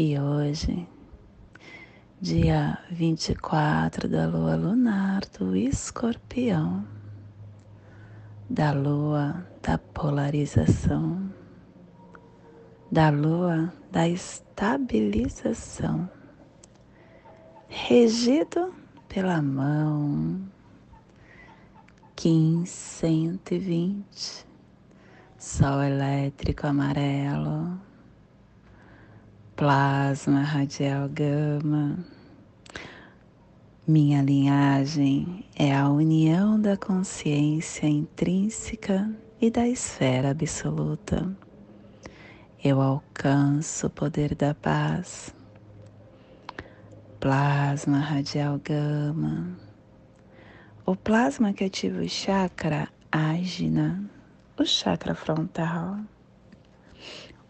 E hoje, dia 24 da lua lunar do escorpião, da lua da polarização, da lua da estabilização, regido pela mão 1520, sol elétrico amarelo plasma radial gama. Minha linhagem é a união da consciência intrínseca e da esfera absoluta. Eu alcanço o poder da paz. Plasma radial gama. O plasma que ativa o chakra ágina, o chakra frontal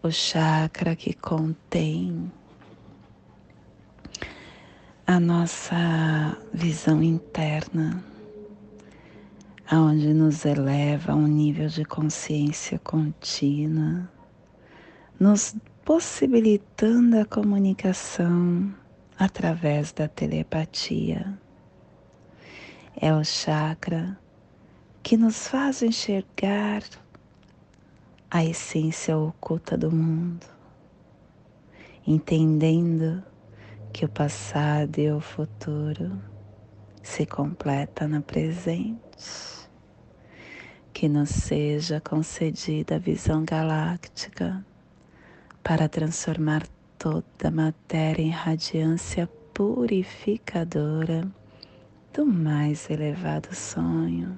o chakra que contém a nossa visão interna, aonde nos eleva a um nível de consciência contínua, nos possibilitando a comunicação através da telepatia. É o chakra que nos faz enxergar a essência oculta do mundo, entendendo que o passado e o futuro se completa na presente. Que nos seja concedida a visão galáctica para transformar toda a matéria em radiância purificadora do mais elevado sonho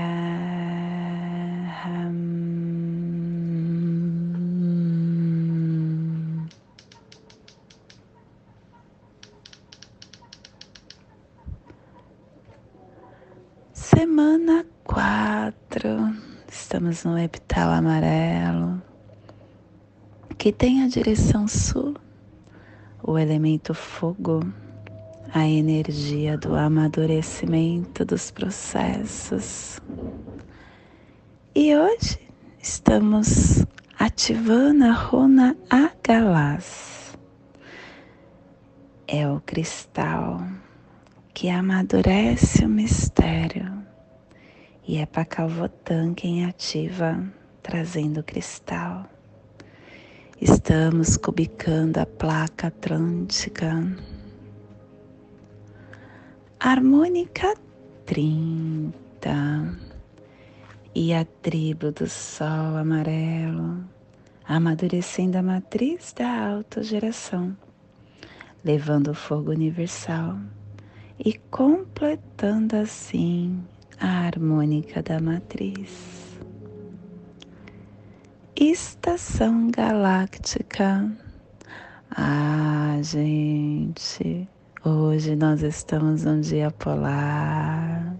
Estamos no epital amarelo, que tem a direção sul, o elemento fogo, a energia do amadurecimento dos processos. E hoje estamos ativando a runa Agalás. É o cristal que amadurece o mistério e é Pacalvotan quem ativa, trazendo cristal. Estamos cubicando a placa atlântica. Harmônica 30 e a tribo do sol amarelo, amadurecendo a matriz da autogeração, levando o fogo universal e completando assim a harmônica da matriz. Estação galáctica. Ah, gente, hoje nós estamos num dia polar.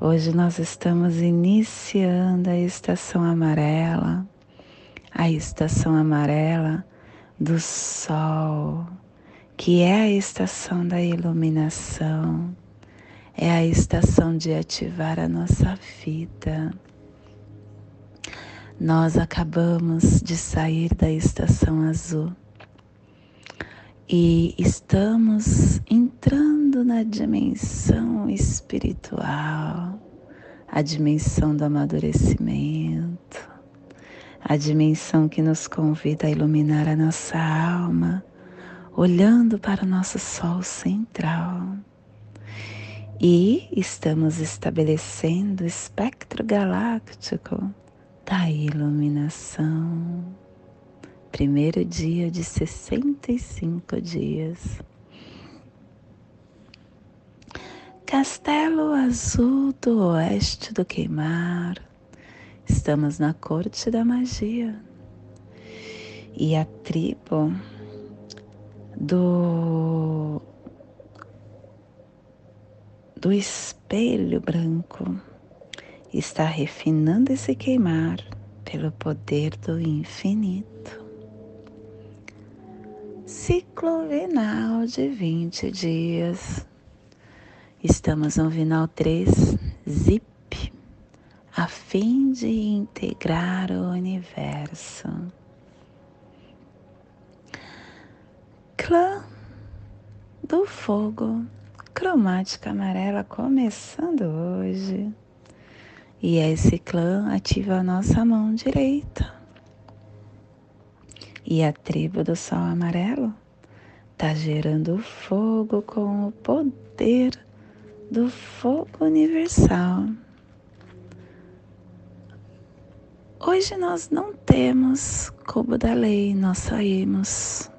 Hoje nós estamos iniciando a estação amarela, a estação amarela do Sol, que é a estação da iluminação, é a estação de ativar a nossa vida. Nós acabamos de sair da estação azul e estamos entrando na dimensão espiritual, a dimensão do amadurecimento, a dimensão que nos convida a iluminar a nossa alma, olhando para o nosso Sol central. E estamos estabelecendo o espectro galáctico da iluminação. Primeiro dia de 65 dias. Castelo Azul do Oeste do Queimar. Estamos na corte da magia. E a tribo do do espelho branco está refinando esse queimar pelo poder do infinito. Ciclo vinal de 20 dias. Estamos no vinal 3, zip, a fim de integrar o universo. Clã do fogo, cromática amarela começando hoje. E esse clã ativa a nossa mão direita. E a tribo do sol amarelo está gerando fogo com o poder do fogo universal. Hoje nós não temos cubo da lei, nós saímos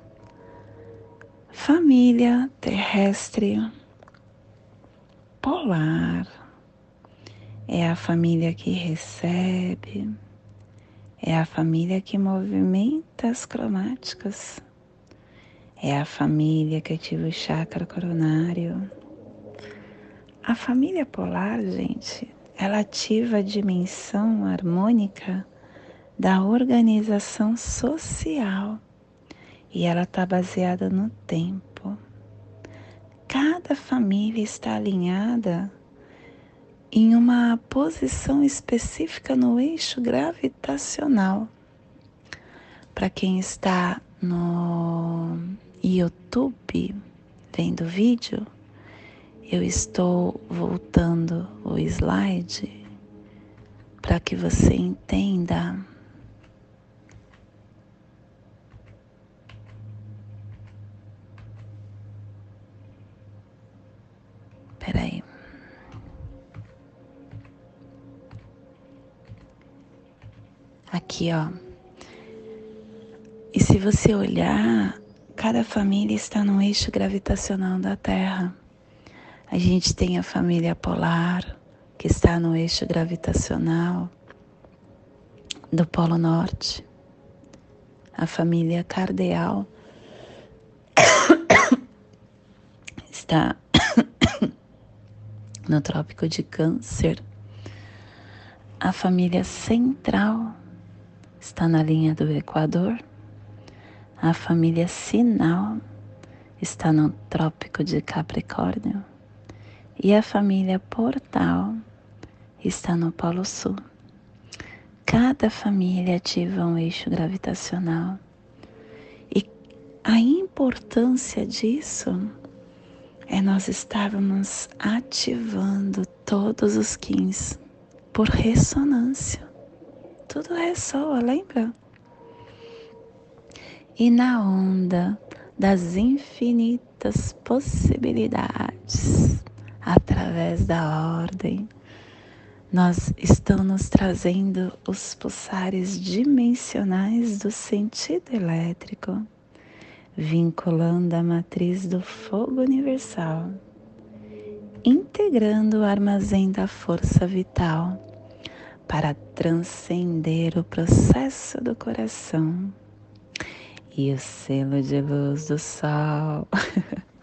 família terrestre polar. É a família que recebe, é a família que movimenta as cromáticas, é a família que ativa o chakra coronário. A família polar, gente, ela ativa a dimensão harmônica da organização social e ela está baseada no tempo. Cada família está alinhada em uma posição específica no eixo gravitacional. Para quem está no YouTube vendo o vídeo, eu estou voltando o slide para que você entenda Aqui, ó. E se você olhar, cada família está no eixo gravitacional da Terra. A gente tem a família polar, que está no eixo gravitacional do Polo Norte. A família cardeal está no Trópico de Câncer. A família central está na linha do Equador. A família sinal está no Trópico de Capricórnio. E a família portal está no Polo Sul. Cada família ativa um eixo gravitacional. E a importância disso é nós estarmos ativando todos os quins por ressonância. Tudo ressoa, lembra? E na onda das infinitas possibilidades, através da ordem, nós estamos trazendo os pulsares dimensionais do sentido elétrico vinculando a matriz do fogo universal, integrando o armazém da força vital para transcender o processo do coração e o selo de luz do sol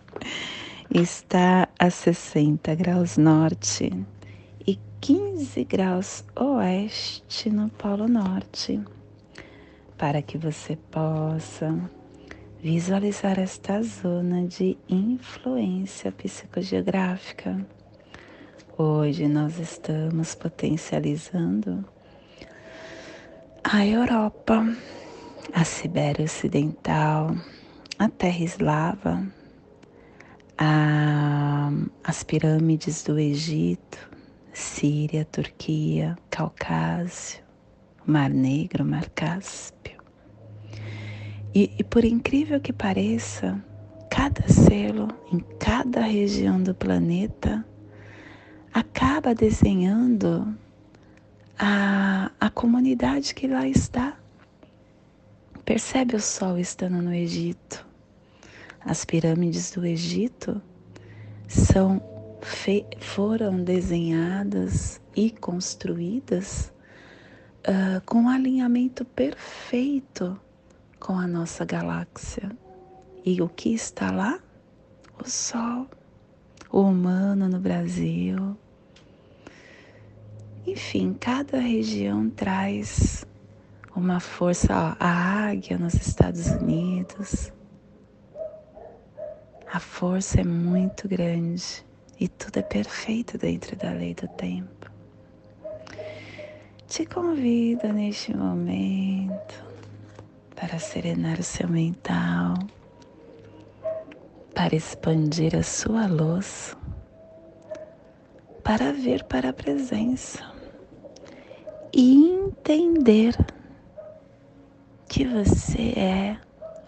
está a 60 graus norte e 15 graus oeste no Polo Norte, para que você possa visualizar esta zona de influência psicogeográfica. Hoje nós estamos potencializando a Europa, a Sibéria Ocidental, a Terra Eslava, a, as pirâmides do Egito, Síria, Turquia, Caucásio, Mar Negro, Mar Cáspio. E, e por incrível que pareça, cada selo, em cada região do planeta, acaba desenhando a, a comunidade que lá está. Percebe o sol estando no Egito. As pirâmides do Egito são foram desenhadas e construídas uh, com um alinhamento perfeito com a nossa galáxia. E o que está lá? O Sol, o humano no Brasil. Enfim, cada região traz uma força, ó, a águia nos Estados Unidos. A força é muito grande e tudo é perfeito dentro da lei do tempo. Te convido neste momento para serenar o seu mental, para expandir a sua luz, para vir para a presença e entender que você é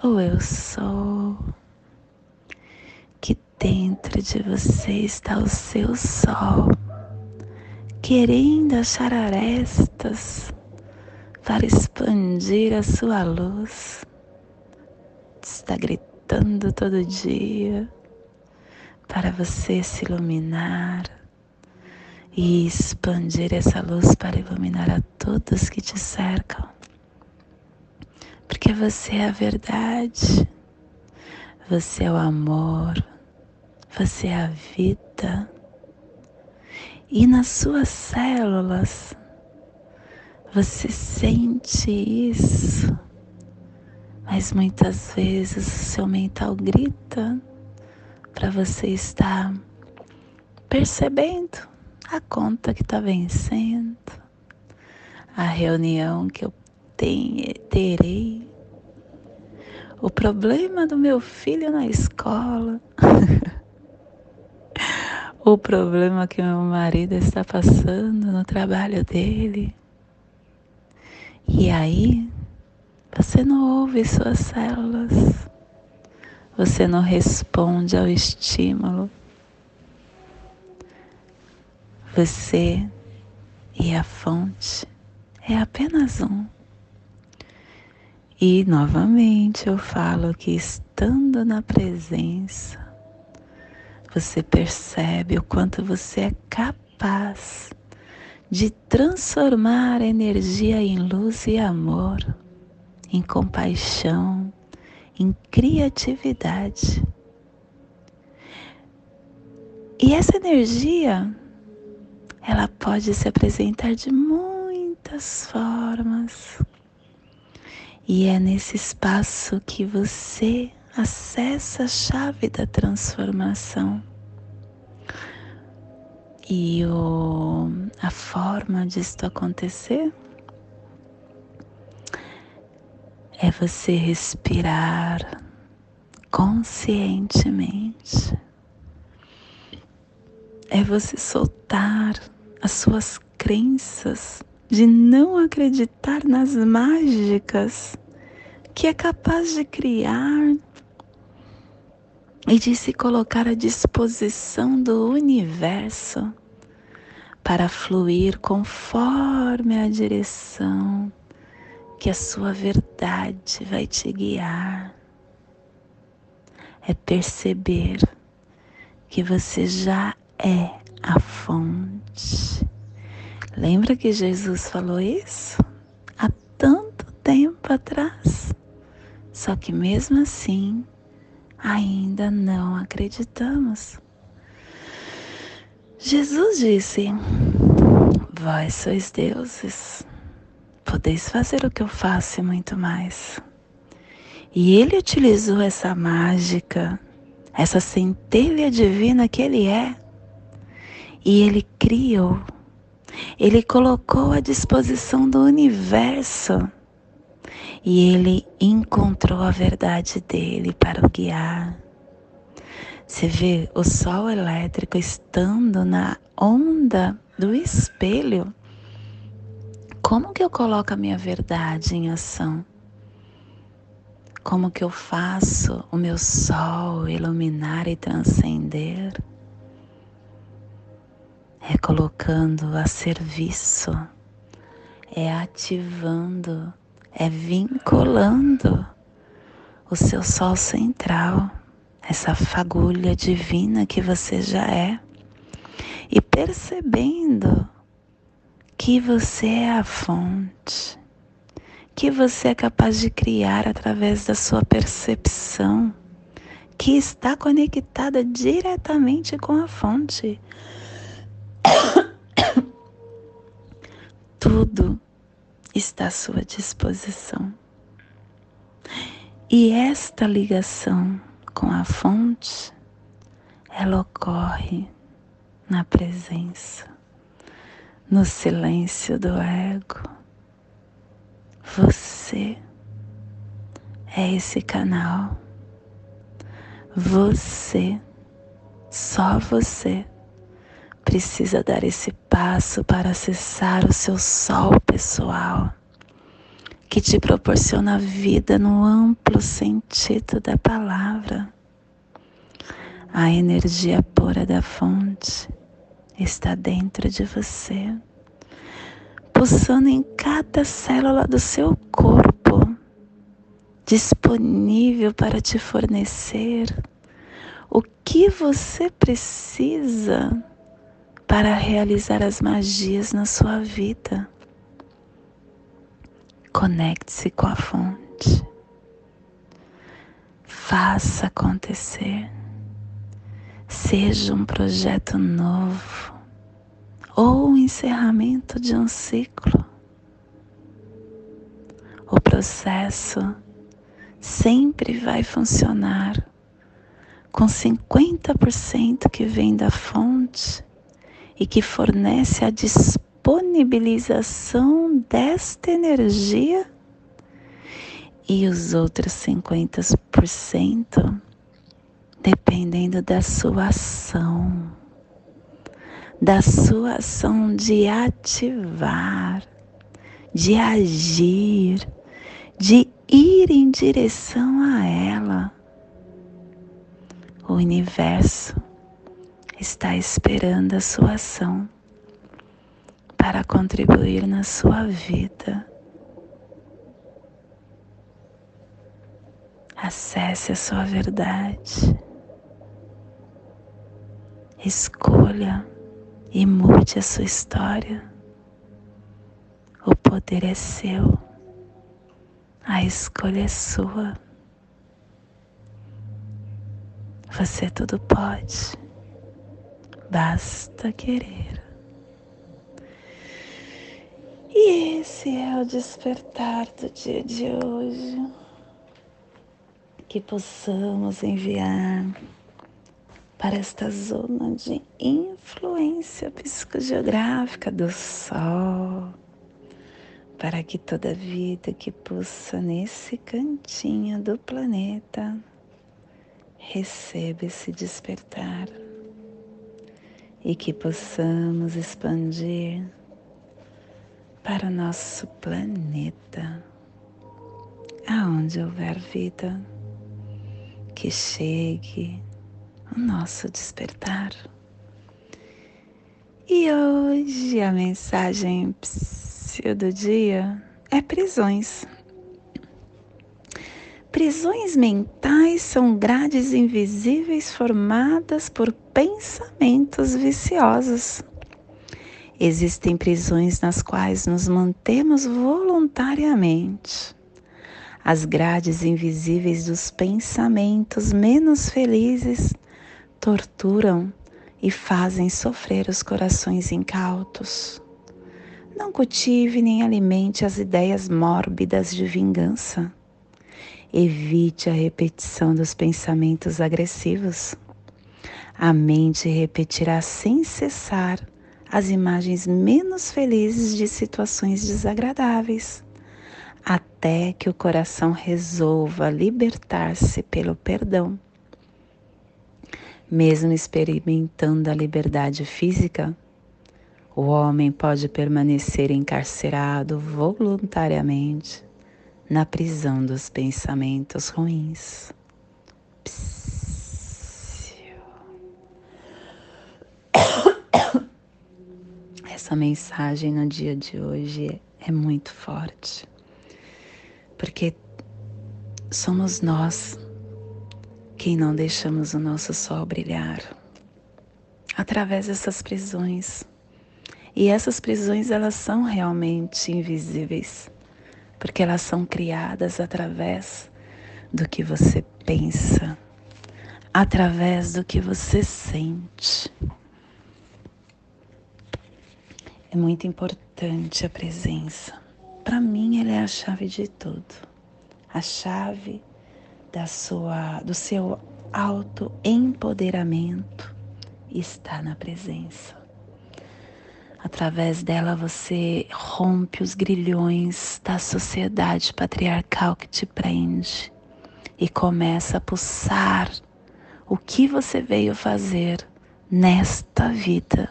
o eu sou, que dentro de você está o seu sol, querendo achar arestas para expandir a sua luz. Está gritando todo dia para você se iluminar e expandir essa luz para iluminar a todos que te cercam. Porque você é a verdade, você é o amor, você é a vida. E nas suas células você sente isso, mas muitas vezes o seu mental grita para você estar percebendo a conta que está vencendo, a reunião que eu tenho, terei, o problema do meu filho na escola, o problema que meu marido está passando no trabalho dele. E aí, você não ouve suas células, você não responde ao estímulo. Você e a fonte é apenas um. E novamente eu falo que estando na presença, você percebe o quanto você é capaz de transformar a energia em luz e amor, em compaixão, em criatividade. E essa energia, ela pode se apresentar de muitas formas. E é nesse espaço que você acessa a chave da transformação. E o, a forma disto acontecer é você respirar conscientemente. É você soltar as suas crenças de não acreditar nas mágicas que é capaz de criar e de se colocar à disposição do universo para fluir conforme a direção que a sua verdade vai te guiar. É perceber que você já é a fonte Lembra que Jesus falou isso há tanto tempo atrás? Só que mesmo assim, ainda não acreditamos. Jesus disse: Vós sois deuses, podeis fazer o que eu faço e muito mais. E ele utilizou essa mágica, essa centelha divina que ele é, e ele criou ele colocou à disposição do universo e ele encontrou a verdade dele para o guiar. Você vê o sol elétrico estando na onda do espelho. Como que eu coloco a minha verdade em ação? Como que eu faço o meu sol iluminar e transcender? É colocando a serviço, é ativando, é vinculando o seu sol central, essa fagulha divina que você já é, e percebendo que você é a fonte, que você é capaz de criar através da sua percepção, que está conectada diretamente com a fonte. Tudo está à sua disposição. E esta ligação com a fonte, ela ocorre na presença, no silêncio do ego. Você é esse canal. Você, só você, precisa dar esse passo para acessar o seu sol pessoal, que te proporciona vida no amplo sentido da palavra. A energia pura da fonte está dentro de você, pulsando em cada célula do seu corpo, disponível para te fornecer o que você precisa para realizar as magias na sua vida. Conecte-se com a fonte. Faça acontecer. Seja um projeto novo ou o encerramento de um ciclo. O processo sempre vai funcionar com 50% que vem da fonte e que fornece a disponibilização desta energia e os outros 50% dependendo da sua ação, da sua ação de ativar, de agir, de ir em direção a ela. O universo está esperando a sua ação para contribuir na sua vida. Acesse a sua verdade. Escolha e mude a sua história. O poder é seu, a escolha é sua. Você tudo pode, basta querer. E esse é o despertar do dia de hoje. Que possamos enviar para esta zona de influência psicogeográfica do Sol, para que toda vida que pulsa nesse cantinho do planeta receba esse despertar e que possamos expandir para o nosso planeta, aonde houver vida, que chegue o nosso despertar. E hoje a mensagem do dia é prisões. Prisões mentais são grades invisíveis formadas por pensamentos viciosos. Existem prisões nas quais nos mantemos voluntariamente. As grades invisíveis dos pensamentos menos felizes torturam e fazem sofrer os corações incautos. Não cultive nem alimente as ideias mórbidas de vingança. Evite a repetição dos pensamentos agressivos. A mente repetirá sem cessar as imagens menos felizes de situações desagradáveis, até que o coração resolva libertar-se pelo perdão mesmo experimentando a liberdade física, o homem pode permanecer encarcerado voluntariamente na prisão dos pensamentos ruins. Essa mensagem no dia de hoje é muito forte, porque somos nós quem não deixamos o nosso sol brilhar através dessas prisões. E essas prisões elas são realmente invisíveis, porque elas são criadas através do que você pensa, através do que você sente. É muito importante a presença. Para mim, ela é a chave de tudo. A chave da sua, do seu autoempoderamento está na presença. Através dela você rompe os grilhões da sociedade patriarcal que te prende e começa a pulsar o que você veio fazer nesta vida,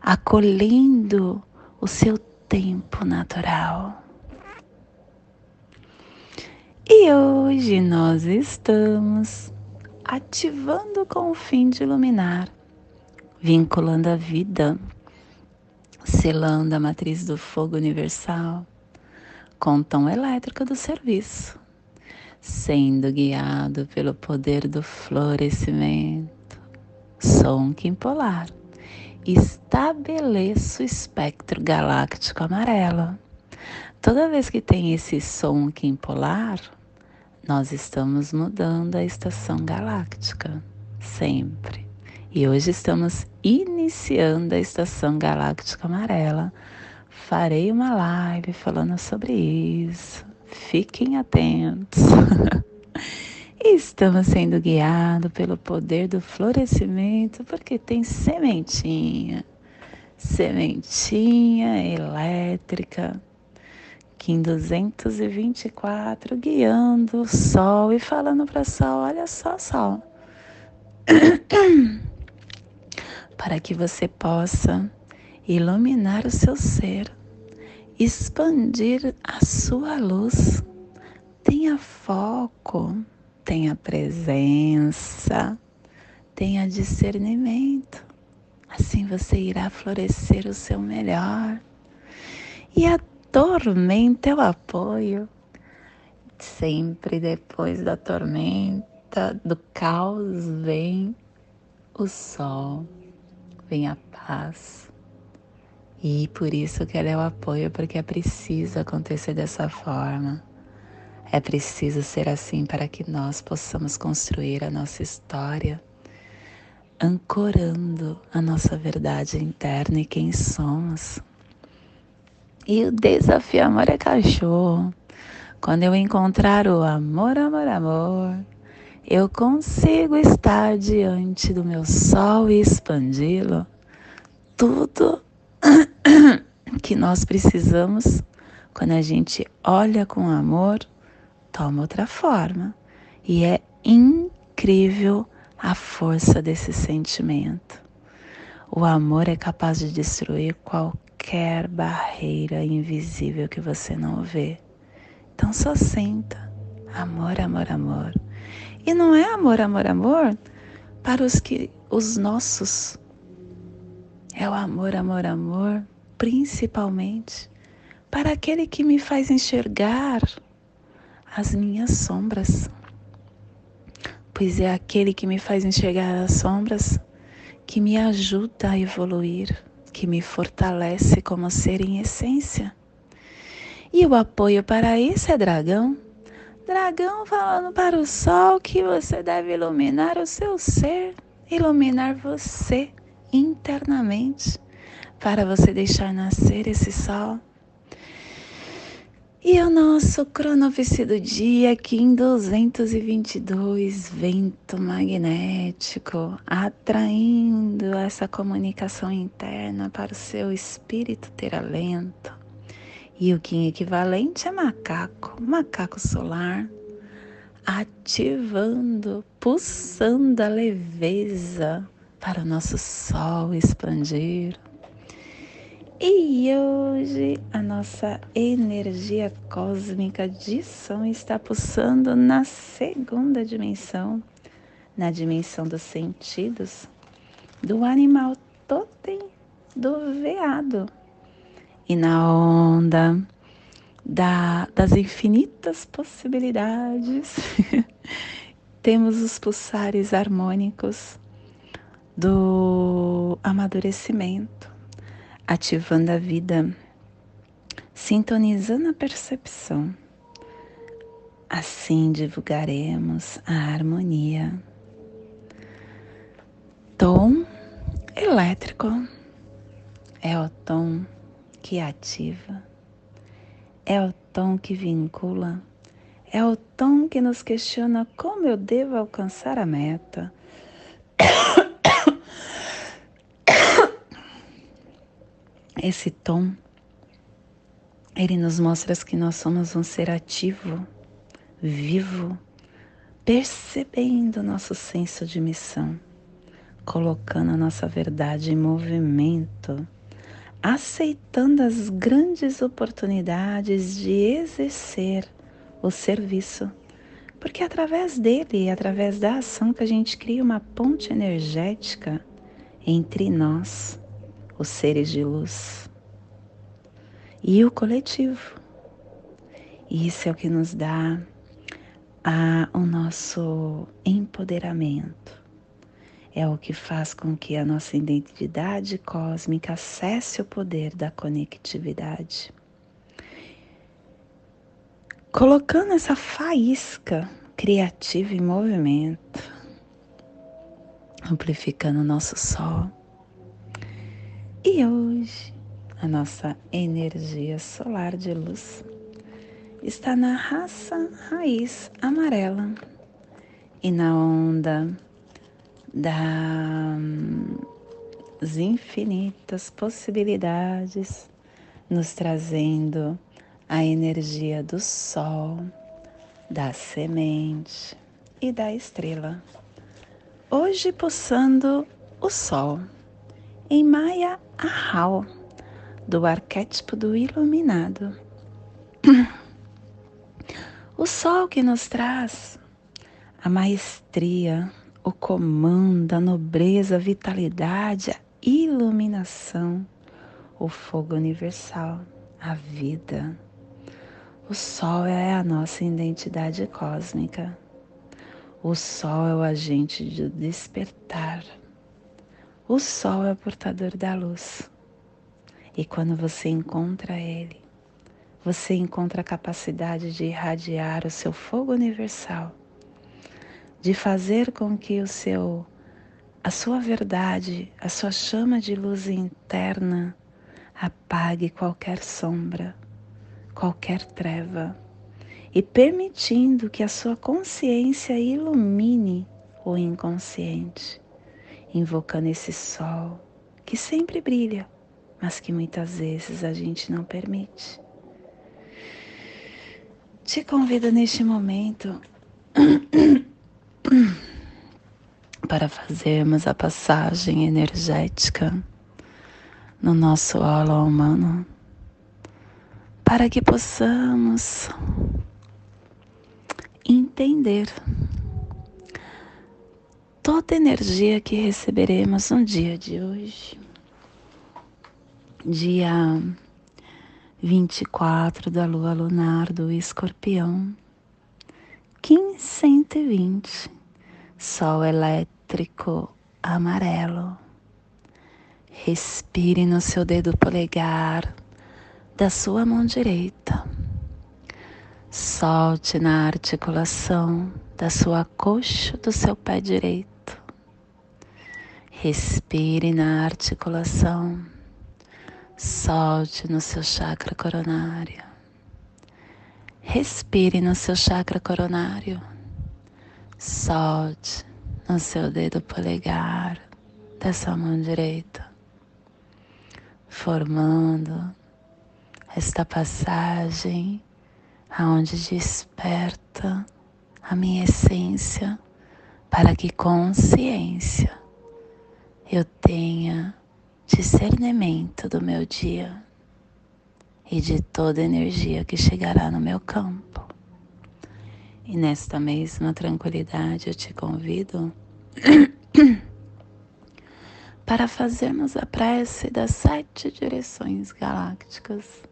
acolhendo o seu tempo natural. E hoje nós estamos ativando com o fim de iluminar, vinculando a vida, selando a matriz do fogo universal com tom elétrico do serviço, sendo guiado pelo poder do florescimento, som quimpolar. Estabeleço o espectro galáctico amarelo. Toda vez que tem esse som quimpolar, nós estamos mudando a estação galáctica, sempre. E hoje estamos iniciando a estação galáctica amarela. Farei uma live falando sobre isso. Fiquem atentos. Estamos sendo guiados pelo poder do florescimento, porque tem sementinha, sementinha elétrica Kim 224, guiando o sol e falando para o sol: olha só, sol. para que você possa iluminar o seu ser, expandir a sua luz. Tenha foco, tenha presença, tenha discernimento. Assim você irá florescer o seu melhor. E a tormenta é o apoio. Sempre depois da tormenta, do caos, vem o sol, vem a paz. E por isso que ela é o apoio, porque é preciso acontecer dessa forma. É preciso ser assim para que nós possamos construir a nossa história, ancorando a nossa verdade interna e quem somos. E o desafio amor é cachorro. Quando eu encontrar o amor, amor, amor, eu consigo estar diante do meu sol e expandi-lo. Tudo que nós precisamos, quando a gente olha com amor, toma outra forma. E é incrível a força desse sentimento. O amor é capaz de destruir qualquer barreira invisível que você não vê. Então só senta. Amor, amor, amor. E não é amor, amor, amor para os que os nossos. É o amor, amor, amor, principalmente para aquele que me faz enxergar as minhas sombras. Pois é aquele que me faz enxergar as sombras que me ajuda a evoluir que me fortalece como ser em essência. E o apoio para isso é dragão. Dragão falando para o sol que você deve iluminar o seu ser, iluminar você internamente, para você deixar nascer esse sol e o nosso cronovice do dia aqui em 222, vento magnético, atraindo essa comunicação interna para o seu espírito ter alento. E o Kim equivalente é macaco, macaco solar, ativando, pulsando a leveza para o nosso sol expandir E hoje a nossa energia cósmica de som está pulsando na segunda dimensão, na dimensão dos sentidos, do animal totem do veado. E na onda da, das infinitas possibilidades, temos os pulsares harmônicos do amadurecimento ativando a vida, sintonizando a percepção. Assim divulgaremos a harmonia. Tom elétrico é o tom que ativa, é o tom que vincula, é o tom que nos questiona como eu devo alcançar a meta. Esse tom, ele nos mostra que nós somos um ser ativo, vivo, percebendo nosso senso de missão, colocando a nossa verdade em movimento, aceitando as grandes oportunidades de exercer o serviço, porque é através dele, através da ação que a gente cria uma ponte energética entre nós os seres de luz e o coletivo. Isso é o que nos dá a, o nosso empoderamento. É o que faz com que a nossa identidade cósmica acesse o poder da conectividade. Colocando essa faísca criativa em movimento, amplificando o nosso sol e hoje a nossa energia solar de luz está na raça raiz amarela e na onda das infinitas possibilidades, nos trazendo a energia do sol, da semente e da estrela. Hoje pulsando o sol em Maya Ahau, do arquétipo do iluminado. O sol que nos traz a maestria, o comando, a nobreza, a vitalidade, a iluminação, o fogo universal, a vida. O sol é a nossa identidade cósmica. O sol é o agente de despertar o sol é o portador da luz. E quando você encontra ele, você encontra a capacidade de irradiar o seu fogo universal, de fazer com que o seu a sua verdade, a sua chama de luz interna apague qualquer sombra, qualquer treva e permitindo que a sua consciência ilumine o inconsciente invocando esse sol que sempre brilha, mas que muitas vezes a gente não permite. Te convido neste momento para fazermos a passagem energética no nosso holo humano, para que possamos entender toda a energia que receberemos no dia de hoje, dia 24 da lua lunar do escorpião, 1520, sol elétrico amarelo. Respire no seu dedo polegar da sua mão direita. Solte na articulação da sua coxa do seu pé direito Respire na articulação, solte no seu chakra coronário. Respire no seu chakra coronário, solte no seu dedo polegar dessa mão direita, formando esta passagem aonde desperta a minha essência para que consciência eu tenha discernimento do meu dia e de toda energia que chegará no meu campo. E nesta mesma tranquilidade eu te convido para fazermos a prece das sete direções galácticas,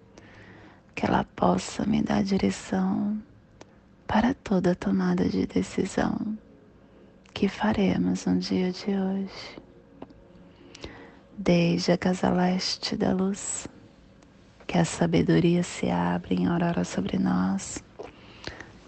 que ela possa me dar direção para toda tomada de decisão que faremos no dia de hoje. Desde a casa leste da luz, que a sabedoria se abra em aurora sobre nós,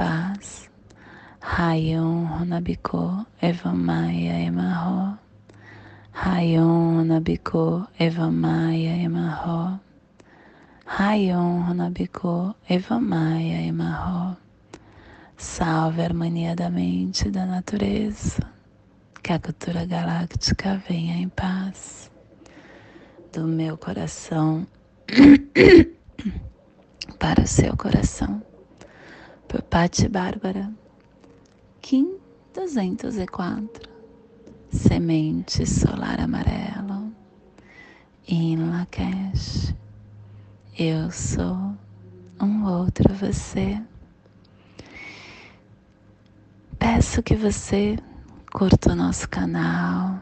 paz Rayon Runabiko Evamaya Emarro. Rayon Runabiko Evamaya Emarro. Rayon Runabiko Evamaya Emarro. Salve a harmonia da mente e da natureza. Que a cultura galáctica venha em paz. Do meu coração para o seu coração. Por Pati Bárbara. Kim 204, Semente Solar Amarelo, em Lakesh. Eu sou um outro você. Peço que você curta o nosso canal,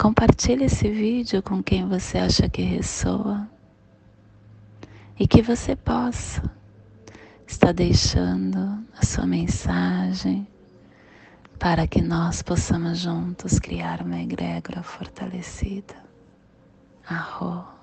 compartilhe esse vídeo com quem você acha que ressoa e que você possa está deixando a sua mensagem para que nós possamos juntos criar uma egrégora fortalecida. Arro.